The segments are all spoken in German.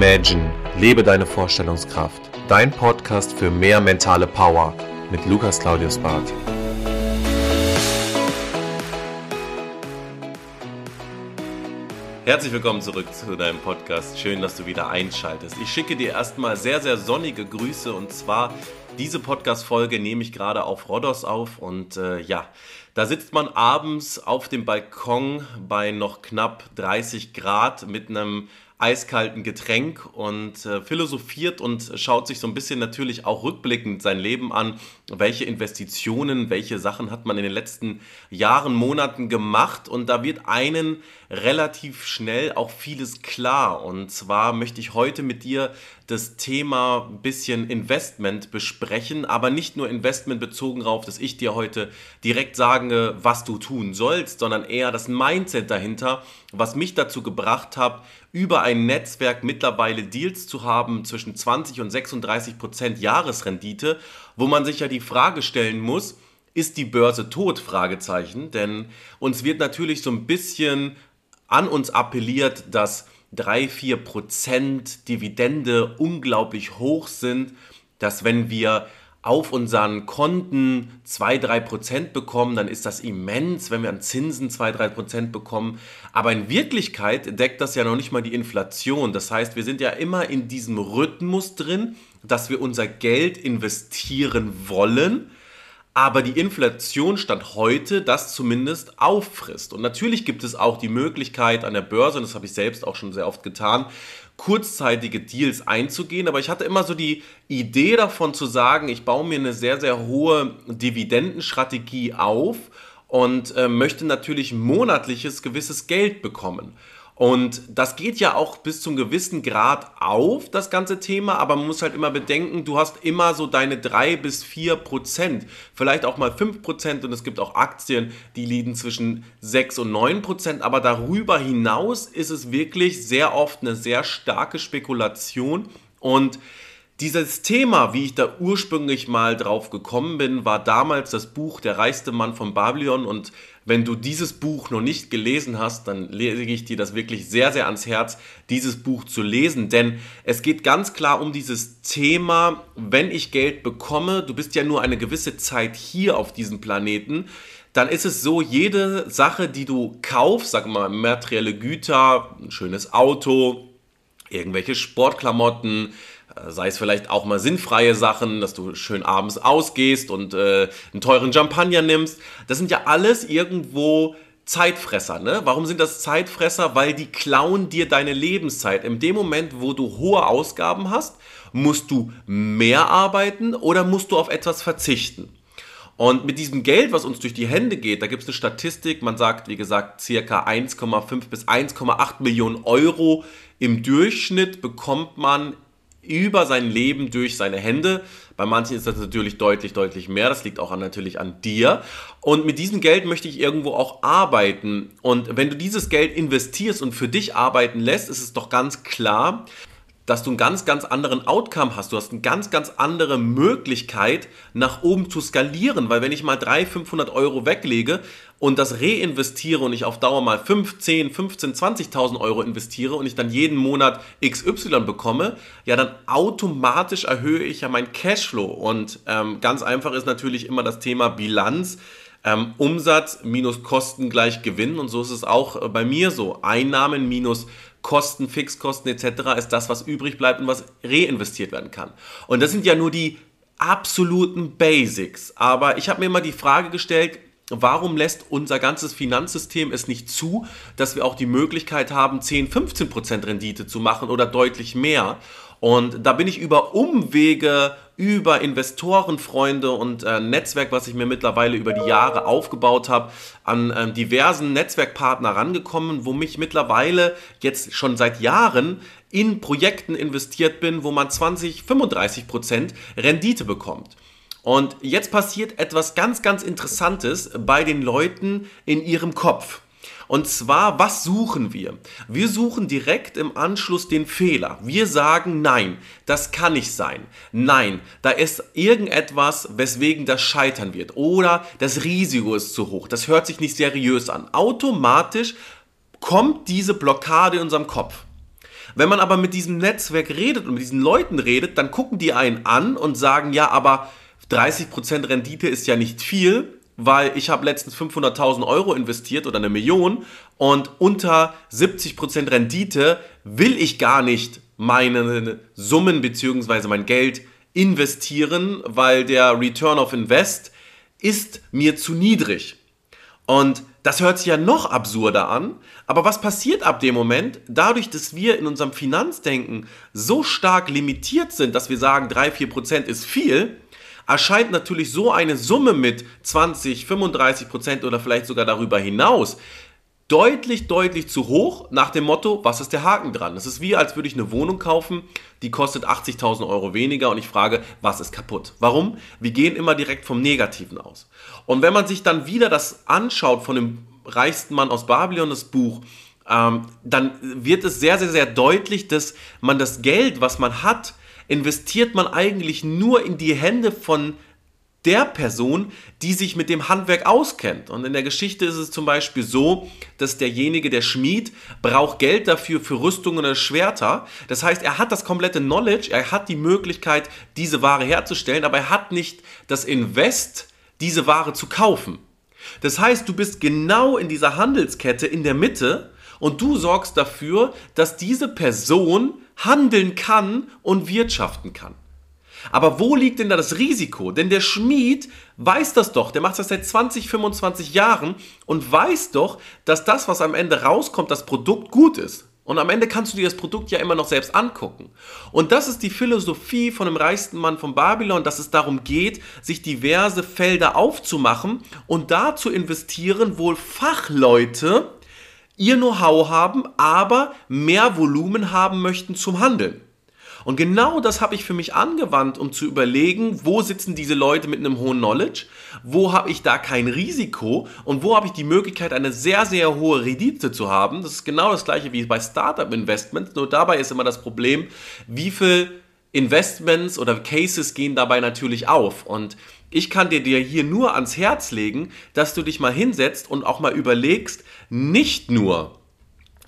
Imagine, lebe deine Vorstellungskraft. Dein Podcast für mehr mentale Power mit Lukas Claudius Barth. Herzlich willkommen zurück zu deinem Podcast. Schön, dass du wieder einschaltest. Ich schicke dir erstmal sehr, sehr sonnige Grüße und zwar diese Podcast-Folge nehme ich gerade auf Rhodos auf und äh, ja, da sitzt man abends auf dem Balkon bei noch knapp 30 Grad mit einem eiskalten Getränk und äh, philosophiert und schaut sich so ein bisschen natürlich auch rückblickend sein Leben an. Welche Investitionen, welche Sachen hat man in den letzten Jahren, Monaten gemacht? Und da wird einen relativ schnell auch vieles klar. Und zwar möchte ich heute mit dir das Thema ein bisschen Investment besprechen, aber nicht nur Investment bezogen darauf, dass ich dir heute direkt sage, was du tun sollst, sondern eher das Mindset dahinter, was mich dazu gebracht hat, über ein Netzwerk mittlerweile Deals zu haben zwischen 20 und 36 Prozent Jahresrendite, wo man sich ja die Frage stellen muss, ist die Börse tot? Fragezeichen. Denn uns wird natürlich so ein bisschen an uns appelliert, dass 3, 4 Prozent Dividende unglaublich hoch sind, dass wenn wir auf unseren Konten 2-3% bekommen, dann ist das immens, wenn wir an Zinsen 2-3% bekommen. Aber in Wirklichkeit deckt das ja noch nicht mal die Inflation. Das heißt, wir sind ja immer in diesem Rhythmus drin, dass wir unser Geld investieren wollen, aber die Inflation stand heute das zumindest auffrisst. Und natürlich gibt es auch die Möglichkeit an der Börse, und das habe ich selbst auch schon sehr oft getan, kurzzeitige Deals einzugehen, aber ich hatte immer so die Idee davon zu sagen, ich baue mir eine sehr, sehr hohe Dividendenstrategie auf und äh, möchte natürlich monatliches gewisses Geld bekommen. Und das geht ja auch bis zum gewissen Grad auf, das ganze Thema, aber man muss halt immer bedenken, du hast immer so deine drei bis vier Prozent, vielleicht auch mal fünf Prozent und es gibt auch Aktien, die liegen zwischen sechs und neun Prozent, aber darüber hinaus ist es wirklich sehr oft eine sehr starke Spekulation und dieses Thema, wie ich da ursprünglich mal drauf gekommen bin, war damals das Buch Der reichste Mann von Babylon und wenn du dieses Buch noch nicht gelesen hast, dann lege ich dir das wirklich sehr, sehr ans Herz, dieses Buch zu lesen. Denn es geht ganz klar um dieses Thema, wenn ich Geld bekomme, du bist ja nur eine gewisse Zeit hier auf diesem Planeten, dann ist es so, jede Sache, die du kaufst, sag mal materielle Güter, ein schönes Auto, irgendwelche Sportklamotten, sei es vielleicht auch mal sinnfreie Sachen, dass du schön abends ausgehst und äh, einen teuren Champagner nimmst. Das sind ja alles irgendwo Zeitfresser, ne? Warum sind das Zeitfresser? Weil die klauen dir deine Lebenszeit. In dem Moment, wo du hohe Ausgaben hast, musst du mehr arbeiten oder musst du auf etwas verzichten. Und mit diesem Geld, was uns durch die Hände geht, da gibt es eine Statistik, man sagt, wie gesagt, circa 1,5 bis 1,8 Millionen Euro im Durchschnitt bekommt man über sein Leben durch seine Hände. Bei manchen ist das natürlich deutlich, deutlich mehr. Das liegt auch an, natürlich an dir. Und mit diesem Geld möchte ich irgendwo auch arbeiten. Und wenn du dieses Geld investierst und für dich arbeiten lässt, ist es doch ganz klar, dass du einen ganz, ganz anderen Outcome hast. Du hast eine ganz, ganz andere Möglichkeit, nach oben zu skalieren. Weil wenn ich mal 300, 500 Euro weglege und das reinvestiere und ich auf Dauer mal 5, 10, 15, 20.000 Euro investiere und ich dann jeden Monat XY bekomme, ja, dann automatisch erhöhe ich ja mein Cashflow. Und ähm, ganz einfach ist natürlich immer das Thema Bilanz. Ähm, Umsatz minus Kosten gleich Gewinn und so ist es auch äh, bei mir so. Einnahmen minus Kosten, Fixkosten etc. ist das, was übrig bleibt und was reinvestiert werden kann. Und das sind ja nur die absoluten Basics. Aber ich habe mir immer die Frage gestellt, warum lässt unser ganzes Finanzsystem es nicht zu, dass wir auch die Möglichkeit haben, 10, 15% Rendite zu machen oder deutlich mehr? Und da bin ich über Umwege, über Investorenfreunde und äh, Netzwerk, was ich mir mittlerweile über die Jahre aufgebaut habe, an äh, diversen Netzwerkpartner rangekommen, wo mich mittlerweile jetzt schon seit Jahren in Projekten investiert bin, wo man 20, 35 Prozent Rendite bekommt. Und jetzt passiert etwas ganz, ganz Interessantes bei den Leuten in ihrem Kopf. Und zwar, was suchen wir? Wir suchen direkt im Anschluss den Fehler. Wir sagen, nein, das kann nicht sein. Nein, da ist irgendetwas, weswegen das scheitern wird. Oder das Risiko ist zu hoch. Das hört sich nicht seriös an. Automatisch kommt diese Blockade in unserem Kopf. Wenn man aber mit diesem Netzwerk redet und mit diesen Leuten redet, dann gucken die einen an und sagen, ja, aber 30% Rendite ist ja nicht viel, weil ich habe letztens 500.000 Euro investiert oder eine Million und unter 70% Rendite will ich gar nicht meine Summen bzw. mein Geld investieren, weil der Return of Invest ist mir zu niedrig. Und das hört sich ja noch absurder an. Aber was passiert ab dem Moment? Dadurch, dass wir in unserem Finanzdenken so stark limitiert sind, dass wir sagen, 3-4% ist viel, erscheint natürlich so eine Summe mit 20, 35% oder vielleicht sogar darüber hinaus deutlich, deutlich zu hoch nach dem Motto, was ist der Haken dran? Es ist wie, als würde ich eine Wohnung kaufen, die kostet 80.000 Euro weniger und ich frage, was ist kaputt? Warum? Wir gehen immer direkt vom Negativen aus. Und wenn man sich dann wieder das anschaut von dem reichsten Mann aus Babylon, das Buch, ähm, dann wird es sehr, sehr, sehr deutlich, dass man das Geld, was man hat, investiert man eigentlich nur in die Hände von der Person, die sich mit dem Handwerk auskennt. Und in der Geschichte ist es zum Beispiel so, dass derjenige, der Schmied, braucht Geld dafür für Rüstungen oder Schwerter. Das heißt, er hat das komplette Knowledge, er hat die Möglichkeit, diese Ware herzustellen, aber er hat nicht das Invest, diese Ware zu kaufen. Das heißt, du bist genau in dieser Handelskette in der Mitte und du sorgst dafür, dass diese Person handeln kann und wirtschaften kann. Aber wo liegt denn da das Risiko? Denn der Schmied weiß das doch, der macht das seit 20, 25 Jahren und weiß doch, dass das, was am Ende rauskommt, das Produkt gut ist. Und am Ende kannst du dir das Produkt ja immer noch selbst angucken. Und das ist die Philosophie von dem reichsten Mann von Babylon, dass es darum geht, sich diverse Felder aufzumachen und da zu investieren, wo Fachleute ihr Know-how haben, aber mehr Volumen haben möchten zum Handeln. Und genau das habe ich für mich angewandt, um zu überlegen, wo sitzen diese Leute mit einem hohen Knowledge, wo habe ich da kein Risiko und wo habe ich die Möglichkeit, eine sehr, sehr hohe Rendite zu haben. Das ist genau das gleiche wie bei Startup Investments, nur dabei ist immer das Problem, wie viel Investments oder Cases gehen dabei natürlich auf. Und ich kann dir, dir hier nur ans Herz legen, dass du dich mal hinsetzt und auch mal überlegst, nicht nur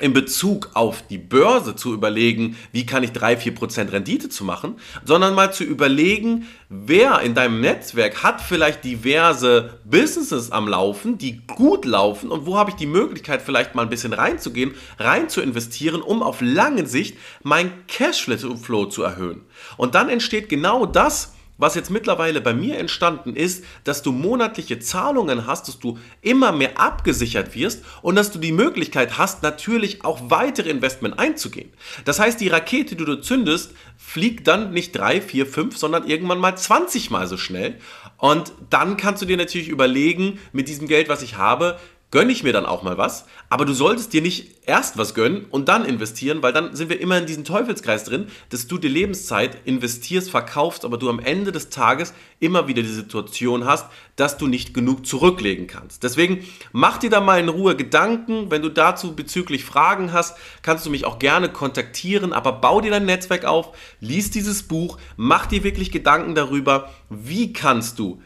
in Bezug auf die Börse zu überlegen, wie kann ich 3-4% Rendite zu machen, sondern mal zu überlegen, wer in deinem Netzwerk hat vielleicht diverse Businesses am Laufen, die gut laufen und wo habe ich die Möglichkeit vielleicht mal ein bisschen reinzugehen, rein zu investieren, um auf lange Sicht mein Cashflow zu erhöhen. Und dann entsteht genau das, was jetzt mittlerweile bei mir entstanden ist, dass du monatliche Zahlungen hast, dass du immer mehr abgesichert wirst und dass du die Möglichkeit hast, natürlich auch weitere Investment einzugehen. Das heißt, die Rakete, die du zündest, fliegt dann nicht drei, vier, fünf, sondern irgendwann mal 20 mal so schnell. Und dann kannst du dir natürlich überlegen, mit diesem Geld, was ich habe, gönne ich mir dann auch mal was. Aber du solltest dir nicht erst was gönnen und dann investieren, weil dann sind wir immer in diesem Teufelskreis drin, dass du die Lebenszeit investierst, verkaufst, aber du am Ende des Tages immer wieder die Situation hast, dass du nicht genug zurücklegen kannst. Deswegen mach dir da mal in Ruhe Gedanken. Wenn du dazu bezüglich Fragen hast, kannst du mich auch gerne kontaktieren, aber bau dir dein Netzwerk auf, lies dieses Buch, mach dir wirklich Gedanken darüber, wie kannst du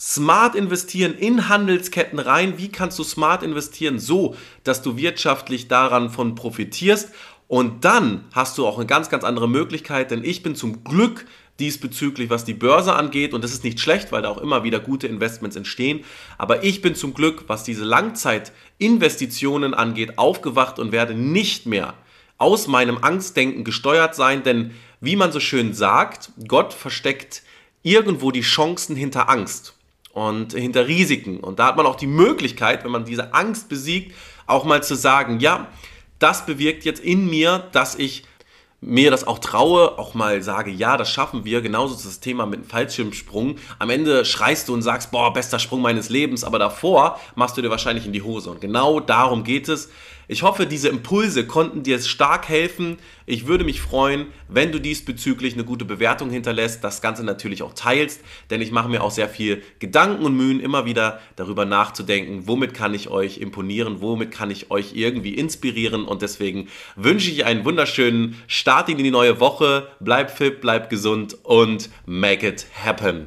smart investieren in Handelsketten rein. Wie kannst du smart investieren, so dass du wirtschaftlich daran von profitierst? Und dann hast du auch eine ganz, ganz andere Möglichkeit, denn ich bin zum Glück diesbezüglich, was die Börse angeht, und das ist nicht schlecht, weil da auch immer wieder gute Investments entstehen, aber ich bin zum Glück, was diese Langzeitinvestitionen angeht, aufgewacht und werde nicht mehr aus meinem Angstdenken gesteuert sein, denn wie man so schön sagt, Gott versteckt irgendwo die Chancen hinter Angst und hinter Risiken. Und da hat man auch die Möglichkeit, wenn man diese Angst besiegt, auch mal zu sagen, ja, das bewirkt jetzt in mir, dass ich mir das auch traue, auch mal sage, ja, das schaffen wir. Genauso ist das Thema mit dem Fallschirmsprung. Am Ende schreist du und sagst, boah, bester Sprung meines Lebens, aber davor machst du dir wahrscheinlich in die Hose. Und genau darum geht es. Ich hoffe, diese Impulse konnten dir stark helfen. Ich würde mich freuen, wenn du diesbezüglich eine gute Bewertung hinterlässt, das Ganze natürlich auch teilst, denn ich mache mir auch sehr viel Gedanken und Mühen, immer wieder darüber nachzudenken, womit kann ich euch imponieren, womit kann ich euch irgendwie inspirieren und deswegen wünsche ich einen wunderschönen Start in die neue Woche. Bleib fit, bleib gesund und make it happen.